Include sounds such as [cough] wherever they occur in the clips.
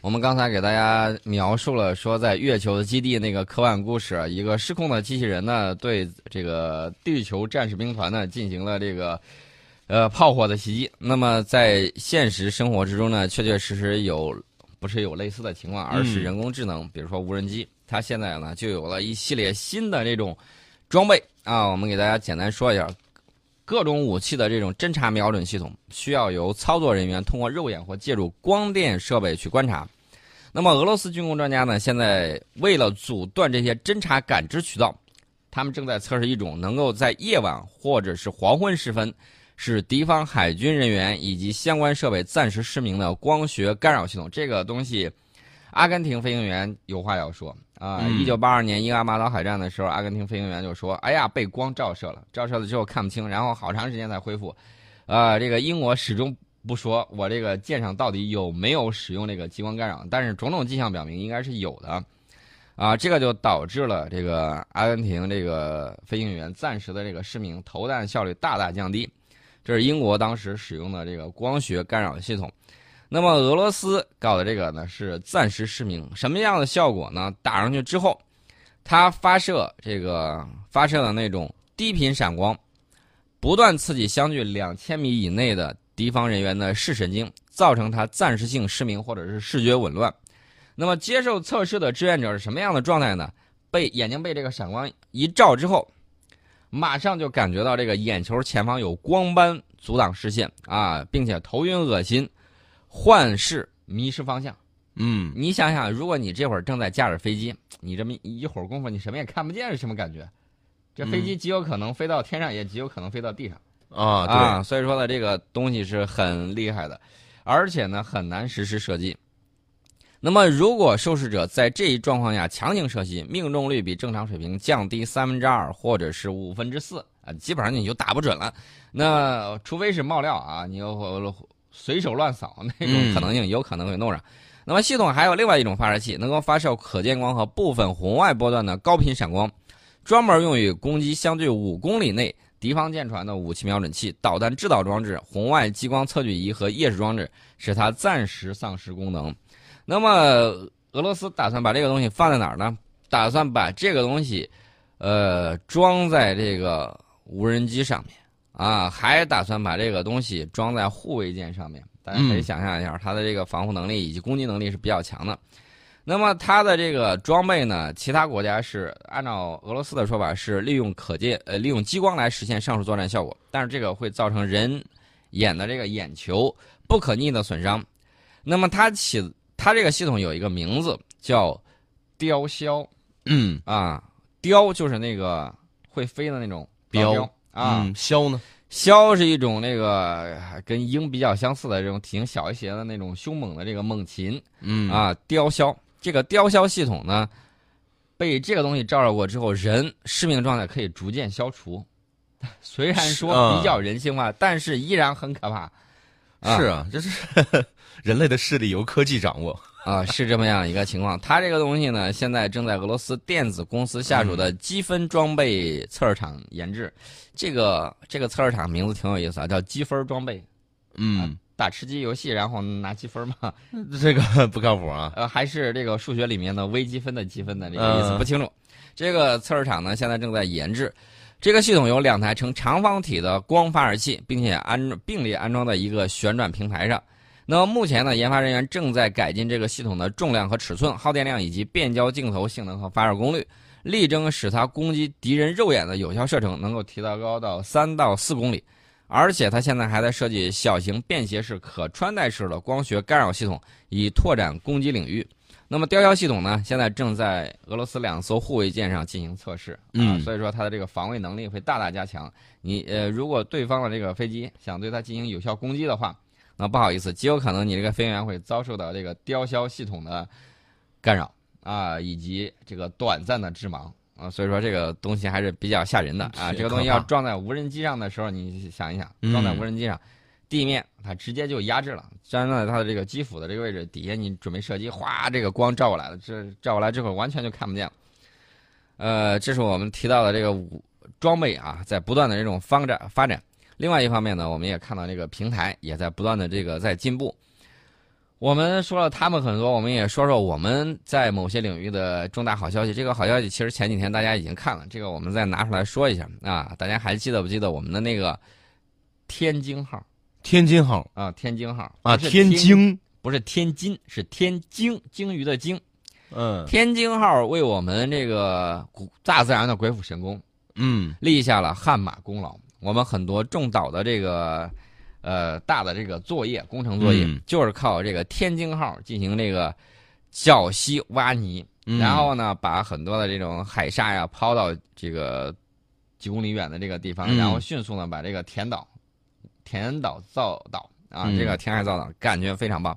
我们刚才给大家描述了说，在月球的基地那个科幻故事，一个失控的机器人呢，对这个地球战士兵团呢进行了这个呃炮火的袭击。那么在现实生活之中呢，确确实实有不是有类似的情况，而是人工智能，比如说无人机，它现在呢就有了一系列新的这种装备啊。我们给大家简单说一下。各种武器的这种侦察瞄准系统需要由操作人员通过肉眼或借助光电设备去观察。那么，俄罗斯军工专家呢，现在为了阻断这些侦察感知渠道，他们正在测试一种能够在夜晚或者是黄昏时分，使敌方海军人员以及相关设备暂时失明的光学干扰系统。这个东西，阿根廷飞行员有话要说。啊，一九八二年伊阿马岛海战的时候，阿根廷飞行员就说：“哎呀，被光照射了，照射了之后看不清，然后好长时间才恢复。”啊，这个英国始终不说我这个舰上到底有没有使用这个激光干扰，但是种种迹象表明应该是有的。啊，这个就导致了这个阿根廷这个飞行员暂时的这个失明，投弹效率大大降低。这是英国当时使用的这个光学干扰系统。那么俄罗斯搞的这个呢是暂时失明，什么样的效果呢？打上去之后，它发射这个发射的那种低频闪光，不断刺激相距两千米以内的敌方人员的视神经，造成他暂时性失明或者是视觉紊乱。那么接受测试的志愿者是什么样的状态呢？被眼睛被这个闪光一照之后，马上就感觉到这个眼球前方有光斑阻挡视线啊，并且头晕恶心。幻视、迷失方向，嗯，你想想，如果你这会儿正在驾驶飞机，你这么一会儿功夫，你什么也看不见，是什么感觉？这飞机极有可能飞到天上，也极有可能飞到地上啊！啊，所以说呢，这个东西是很厉害的，而且呢，很难实施射击。那么，如果受试者在这一状况下强行射击，命中率比正常水平降低三分之二或者是五分之四啊，基本上你就打不准了。那除非是冒料啊，你又。随手乱扫那种可能性有可能会弄上，那么系统还有另外一种发射器，能够发射可见光和部分红外波段的高频闪光，专门用于攻击相距五公里内敌方舰船的武器瞄准器、导弹制导装置、红外激光测距仪和夜视装置，使它暂时丧失功能。那么俄罗斯打算把这个东西放在哪儿呢？打算把这个东西，呃，装在这个无人机上面。啊，还打算把这个东西装在护卫舰上面，大家可以想象一下，它的这个防护能力以及攻击能力是比较强的。那么它的这个装备呢，其他国家是按照俄罗斯的说法是利用可见呃利用激光来实现上述作战效果，但是这个会造成人眼的这个眼球不可逆的损伤。那么它起它这个系统有一个名字叫雕枭，嗯啊，雕就是那个会飞的那种雕。啊，枭呢？枭是一种那个跟鹰比较相似的这种体型小一些的那种凶猛的这个猛禽。嗯啊，雕枭这个雕枭系统呢，被这个东西照射过之后，人失明状态可以逐渐消除。[laughs] 虽然说比较人性化，但是依然很可怕。是啊，这是 [laughs] 人类的视力由科技掌握。啊，是这么样一个情况。它这个东西呢，现在正在俄罗斯电子公司下属的积分装备测试厂研制。这个这个测试厂名字挺有意思啊，叫积分装备。嗯，打吃鸡游戏然后拿积分嘛？这个 [laughs] 不靠谱啊。呃，还是这个数学里面的微积分的积分的这个意思不清楚。这个测试场呢，现在正在研制。这个系统有两台呈长方体的光发射器，并且安并列安装在一个旋转平台上。那么目前呢，研发人员正在改进这个系统的重量和尺寸、耗电量以及变焦镜头性能和发射功率，力争使它攻击敌人肉眼的有效射程能够提到高到三到四公里。而且它现在还在设计小型便携式可穿戴式的光学干扰系统，以拓展攻击领域。那么雕鸮系统呢，现在正在俄罗斯两艘护卫舰上进行测试，啊，所以说它的这个防卫能力会大大加强。你呃，如果对方的这个飞机想对它进行有效攻击的话，那不好意思，极有可能你这个飞行员会遭受到这个吊销系统的干扰啊，以及这个短暂的致盲啊，所以说这个东西还是比较吓人的啊。这个东西要装在无人机上的时候，你想一想，装在无人机上，地面它直接就压制了，粘在它的这个机腹的这个位置底下，你准备射击，哗，这个光照过来了，这照过来之后完全就看不见了。呃，这是我们提到的这个武装备啊，在不断的这种发展发展。另外一方面呢，我们也看到这个平台也在不断的这个在进步。我们说了他们很多，我们也说说我们在某些领域的重大好消息。这个好消息其实前几天大家已经看了，这个我们再拿出来说一下啊。大家还记得不记得我们的那个天津号天津号啊？天津号啊，天津，不是天津，是天津，鲸鱼的鲸。嗯天津号为我们这个古大自然的鬼斧神工嗯立下了汗马功劳。我们很多重岛的这个呃大的这个作业工程作业，嗯。就是靠这个天津号进行这个绞吸挖泥，嗯。然后呢把很多的这种海沙呀抛到这个几公里远的这个地方，嗯。然后迅速呢把这个填岛填岛造岛啊，嗯。这个填海造岛感觉非常棒。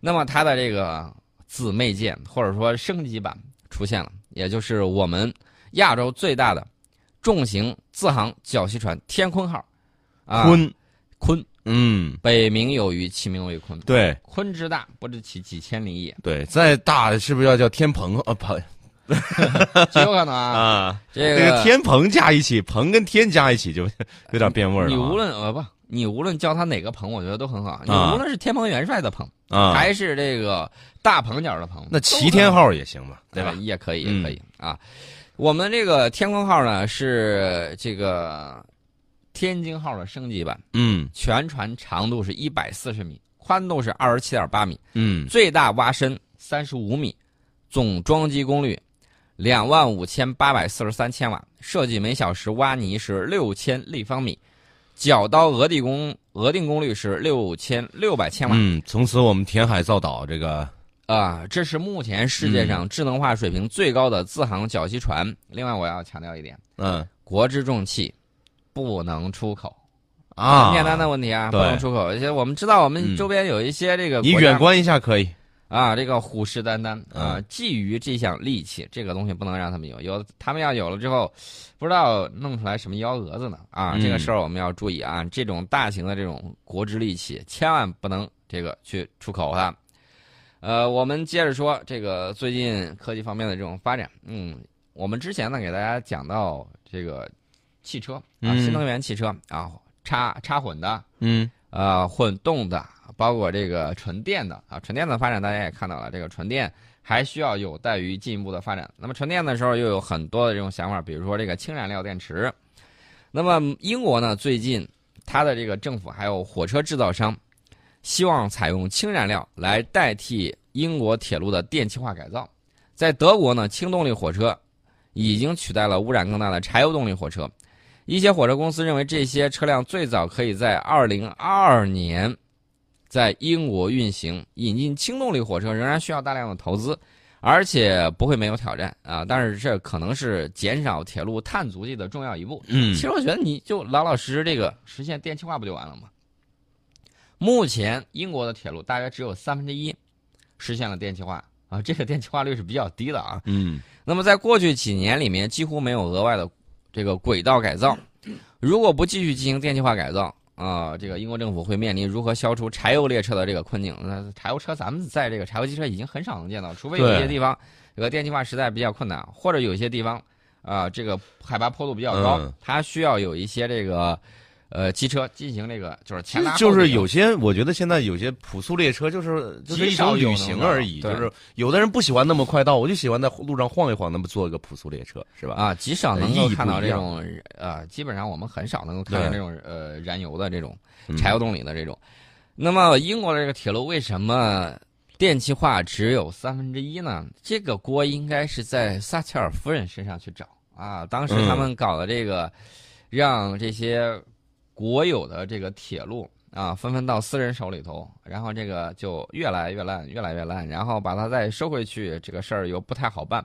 那么它的这个姊妹舰或者说升级版出现了，也就是我们亚洲最大的重型自航绞吸船“天鲲号”，啊，鲲，鲲，嗯，北冥有鱼，其名为鲲。对鲲之大，不知其几千里也，对，再大是不是要叫天蓬啊？鹏 [laughs] 极有可能啊。[laughs] 啊，这这个天鹏加一起，鹏跟天加一起就 [laughs] 有点变味儿了啊。你无论呃不，你无论叫它哪个鹏，我觉得都很好。你啊无论是天蓬元帅的鹏，啊，还是这个大鹏鸟的鹏，那齐天号也行吧，对吧？呃也可以，嗯也可以啊。我们这个天鲲号呢是这个天津号的升级版，嗯。全船长度是一百四十米，宽度是二十七点八米，嗯。最大挖深三十五米，总装机功率两万五千八百四十三千瓦，设计每小时挖泥是六千立方米，绞刀额定功额定功率是六千六百千瓦。嗯，从此我们填海造岛，这个啊，这是目前世界上智能化水平最高的自航绞吸船。另外，我要强调一点，嗯。国之重器不能出口，啊，很简单的问题啊，不能出口。而且我们知道，我们嗯。周边有一些这个你远观一下可以，啊，这个虎视眈眈啊，嗯。觊觎这项利器，这个东西不能让他们有，有他们要有了之后，不知道弄出来什么幺蛾子呢？啊！嗯这个事儿我们要注意啊，这种大型的这种国之利器，千万不能这个去出口它。呃，我们接着说这个最近科技方面的这种发展，嗯，我们之前呢给大家讲到这个汽车啊，嗯新能源汽车啊，插插混的，嗯呃，混动的，包括这个纯电的啊，纯电的发展大家也看到了，这个纯电还需要有待于进一步的发展。那么纯电的时候又有很多的这种想法，比如说这个氢燃料电池。那么英国呢，最近它的这个政府还有火车制造商，希望采用氢燃料来代替英国铁路的电气化改造。在德国呢，氢动力火车已经取代了污染更大的柴油动力火车。一些火车公司认为，这些车辆最早可以在2022年在英国运行。引进氢动力火车仍然需要大量的投资，而且不会没有挑战啊！但是这可能是减少铁路碳足迹的重要一步。嗯其实我觉得你就老老实实这个实现电气化不就完了吗？目前英国的铁路大约只有三分之一实现了电气化啊，这个电气化率是比较低的啊。嗯那么在过去几年里面，几乎没有额外的这个轨道改造。如果不继续进行电气化改造啊、这个英国政府会面临如何消除柴油列车的这个困境。那柴油车，咱们在这个柴油机车已经很少能见到，除非有一些地方这个电气化实在比较困难，或者有一些地方啊、这个海拔坡度比较高，嗯它需要有一些这个呃机车进行这个就是其前就是有些，我觉得现在有些朴素列车就是就是一极少种旅行而已，就是有的人不喜欢那么快到，我就喜欢在路上晃一晃，那么坐一个朴素列车，是吧？啊，极少能够看到这种呃，基本上我们很少能够看到对这种呃燃油的这种嗯柴油动力的这种。那么英国的这个铁路为什么电气化只有三分之一呢？这个锅应该是在撒切尔夫人身上去找啊。当时他们搞的这个，让这些国有的这个铁路啊纷纷到私人手里头，然后这个就越来越烂，越来越烂，然后把它再收回去，这个事儿又不太好办。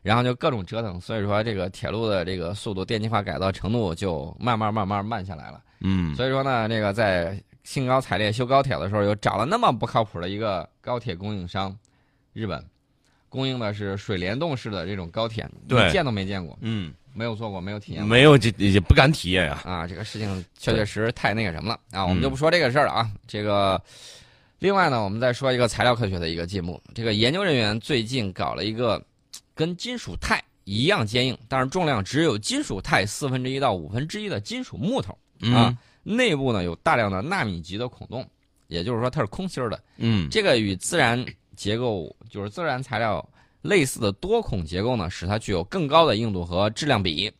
然后就各种折腾，所以说这个铁路的这个速度电气化改造程度就慢慢慢慢慢下来了。嗯所以说呢，这个在兴高采烈修高铁的时候，又找了那么不靠谱的一个高铁供应商，日本，供应的是水帘洞式的这种高铁，对你见都没见过，嗯，没有做过，没有体验过。没有这也不敢体验呀。啊，这个事情确确实实太那个什么了啊，我们嗯就不说这个事儿了啊。这个，另外呢，我们再说一个材料科学的一个进步。这个研究人员最近搞了一个跟金属钛一样坚硬，但是重量只有金属钛四分之一到五分之一的金属木头啊，内部呢有大量的纳米级的孔洞，也就是说它是空心儿的。嗯，这个与自然结构就是自然材料类似的多孔结构呢，使它具有更高的硬度和质量比，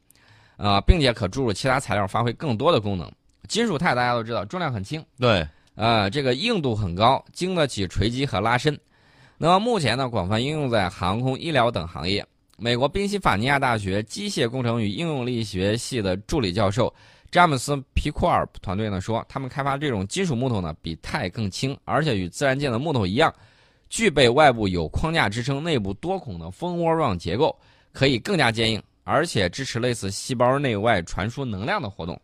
啊，并且可注入其他材料，发挥更多的功能。金属钛大家都知道重量很轻，对，呃，这个硬度很高，经得起锤击和拉伸。那么目前呢，广泛应用在航空、医疗等行业。美国宾夕法尼亚大学机械工程与应用力学系的助理教授詹姆斯·皮库尔团队呢说，他们开发这种金属木头呢比钛更轻，而且与自然界的木头一样，具备外部有框架支撑、内部多孔的蜂窝状结构，可以更加坚硬，而且支持类似细胞内外传输能量的活动。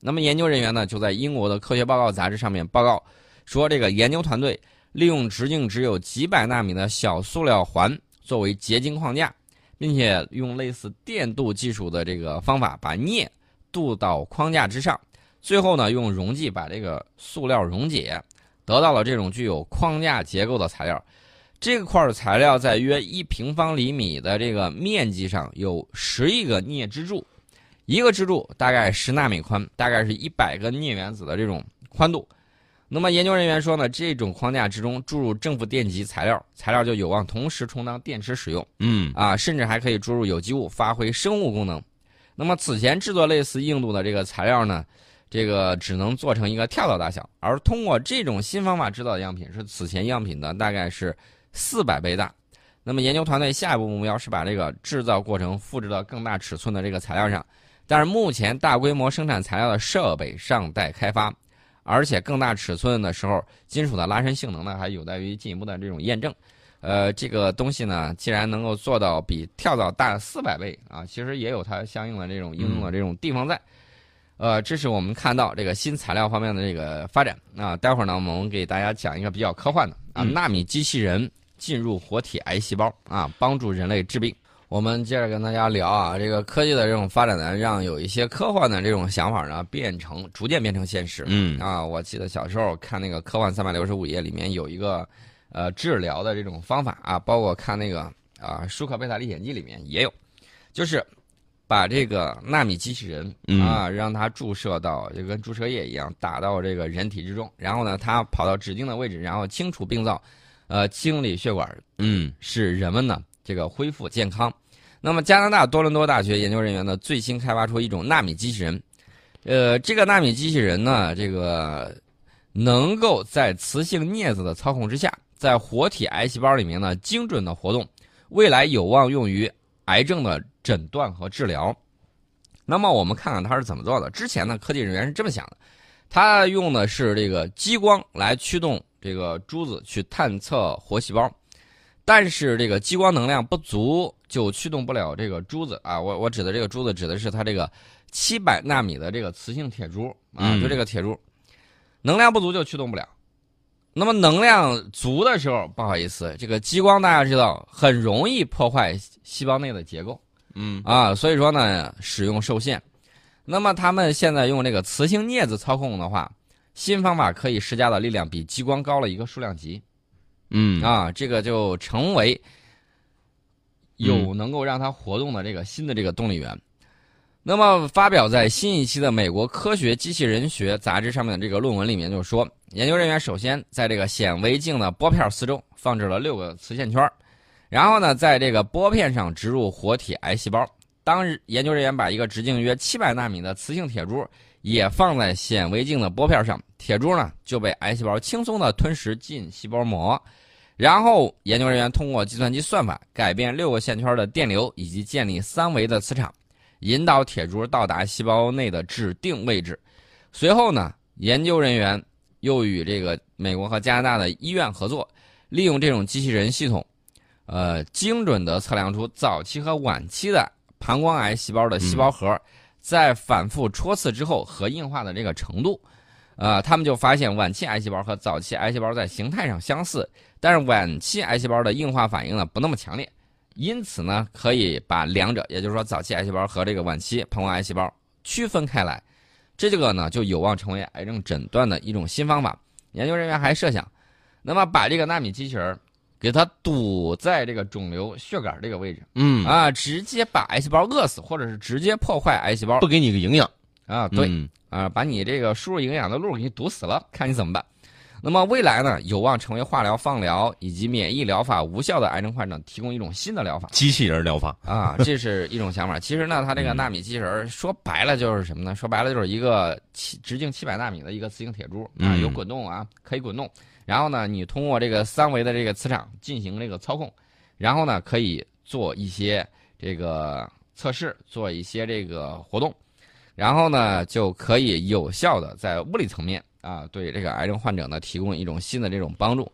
那么研究人员呢就在英国的科学报告杂志上面报告说，这个研究团队利用直径只有几百纳米的小塑料环。作为结晶框架，并且用类似电镀技术的这个方法把镍镀到框架之上，最后呢用溶剂把这个塑料溶解，得到了这种具有框架结构的材料。这块材料在约一平方厘米的这个面积上有十亿个镍支柱，一个支柱大概十纳米宽，大概是一百个镍原子的这种宽度。那么研究人员说呢，这种框架之中注入正负电极材料，材料就有望同时充当电池使用。嗯啊，甚至还可以注入有机物，发挥生物功能。那么此前制作类似硬度的这个材料呢，这个只能做成一个跳蚤大小，而通过这种新方法制造的样品是此前样品的大概是四百倍大。那么研究团队下一步目标是把这个制造过程复制到更大尺寸的这个材料上，但是目前大规模生产材料的设备尚待开发。而且更大尺寸的时候，金属的拉伸性能呢，还有待于进一步的这种验证。呃，这个东西呢，既然能够做到比跳蚤大四百倍啊，其实也有它相应的这种应用的这种地方在。呃，这是我们看到这个新材料方面的这个发展啊。待会儿呢，我们给大家讲一个比较科幻的啊，纳米机器人进入活体癌细胞啊，帮助人类治病。我们接着跟大家聊啊，这个科技的这种发展呢，让有一些科幻的这种想法呢，变成逐渐变成现实。嗯啊，我记得小时候看那个《科幻三百六十五页》里面有一个呃治疗的这种方法啊，包括看那个啊《舒克贝塔历险记》里面也有，就是把这个纳米机器人啊，让它注射到就跟注射液一样打到这个人体之中，然后呢，它跑到指定的位置，然后清除病灶，呃，清理血管，嗯，使人们呢。这个恢复健康，那么加拿大多伦多大学研究人员呢最新开发出一种纳米机器人，呃，这个纳米机器人呢，这个能够在磁性镊子的操控之下，在活体癌细胞里面呢精准的活动，未来有望用于癌症的诊断和治疗。那么我们看看它是怎么做的。之前呢，科技人员是这么想的，他用的是这个激光来驱动这个珠子去探测活细胞。但是这个激光能量不足，就驱动不了这个珠子啊！我我指的这个珠子，指的是它这个七百纳米的这个磁性铁珠啊，就这个铁珠，能量不足就驱动不了。那么能量足的时候，不好意思，这个激光大家知道很容易破坏细胞内的结构，嗯啊，所以说呢使用受限。那么他们现在用这个磁性镊子操控的话，新方法可以施加的力量比激光高了一个数量级。嗯啊，这个就成为有能够让它活动的这个新的这个动力源。那么，发表在新一期的美国科学机器人学杂志上面的这个论文里面就说，研究人员首先在这个显微镜的玻片四周放置了六个磁线圈，然后呢，在这个玻片上植入活体癌细胞。当研究人员把一个直径约七百纳米的磁性铁珠也放在显微镜的玻片上，铁珠呢就被癌细胞轻松地吞食进细胞膜。然后，研究人员通过计算机算法改变六个线圈的电流，以及建立三维的磁场，引导铁珠到达细胞内的指定位置。随后呢，研究人员又与这个美国和加拿大的医院合作，利用这种机器人系统，呃，精准地测量出早期和晚期的膀胱癌细胞的细胞核，在反复戳刺之后核硬化的这个程度。呃，他们就发现晚期癌细胞和早期癌细胞在形态上相似，但是晚期癌细胞的硬化反应呢不那么强烈，因此呢可以把两者，也就是说早期癌细胞和这个晚期膀胱癌细胞区分开来，这个呢就有望成为癌症诊断的一种新方法。研究人员还设想，那么把这个纳米机器人给它堵在这个肿瘤血管这个位置，嗯啊，直接把癌细胞饿死，或者是直接破坏癌细胞不给你个营养啊，对。嗯啊，把你这个输入营养的路给你堵死了，看你怎么办。那么未来呢，有望成为化疗、放疗以及免疫疗法无效的癌症患者提供一种新的疗法机器人疗法，啊，这是一种想法。其实呢，它这个纳米机器人儿说白了就是什么呢？说白了就是一个七直径七百纳米的一个磁性铁珠啊，嗯有滚动啊，可以滚动。然后呢，你通过这个三维的这个磁场进行这个操控，然后呢，可以做一些这个测试，做一些这个活动，然后呢，就可以有效的在物理层面啊，对这个癌症患者呢提供一种新的这种帮助。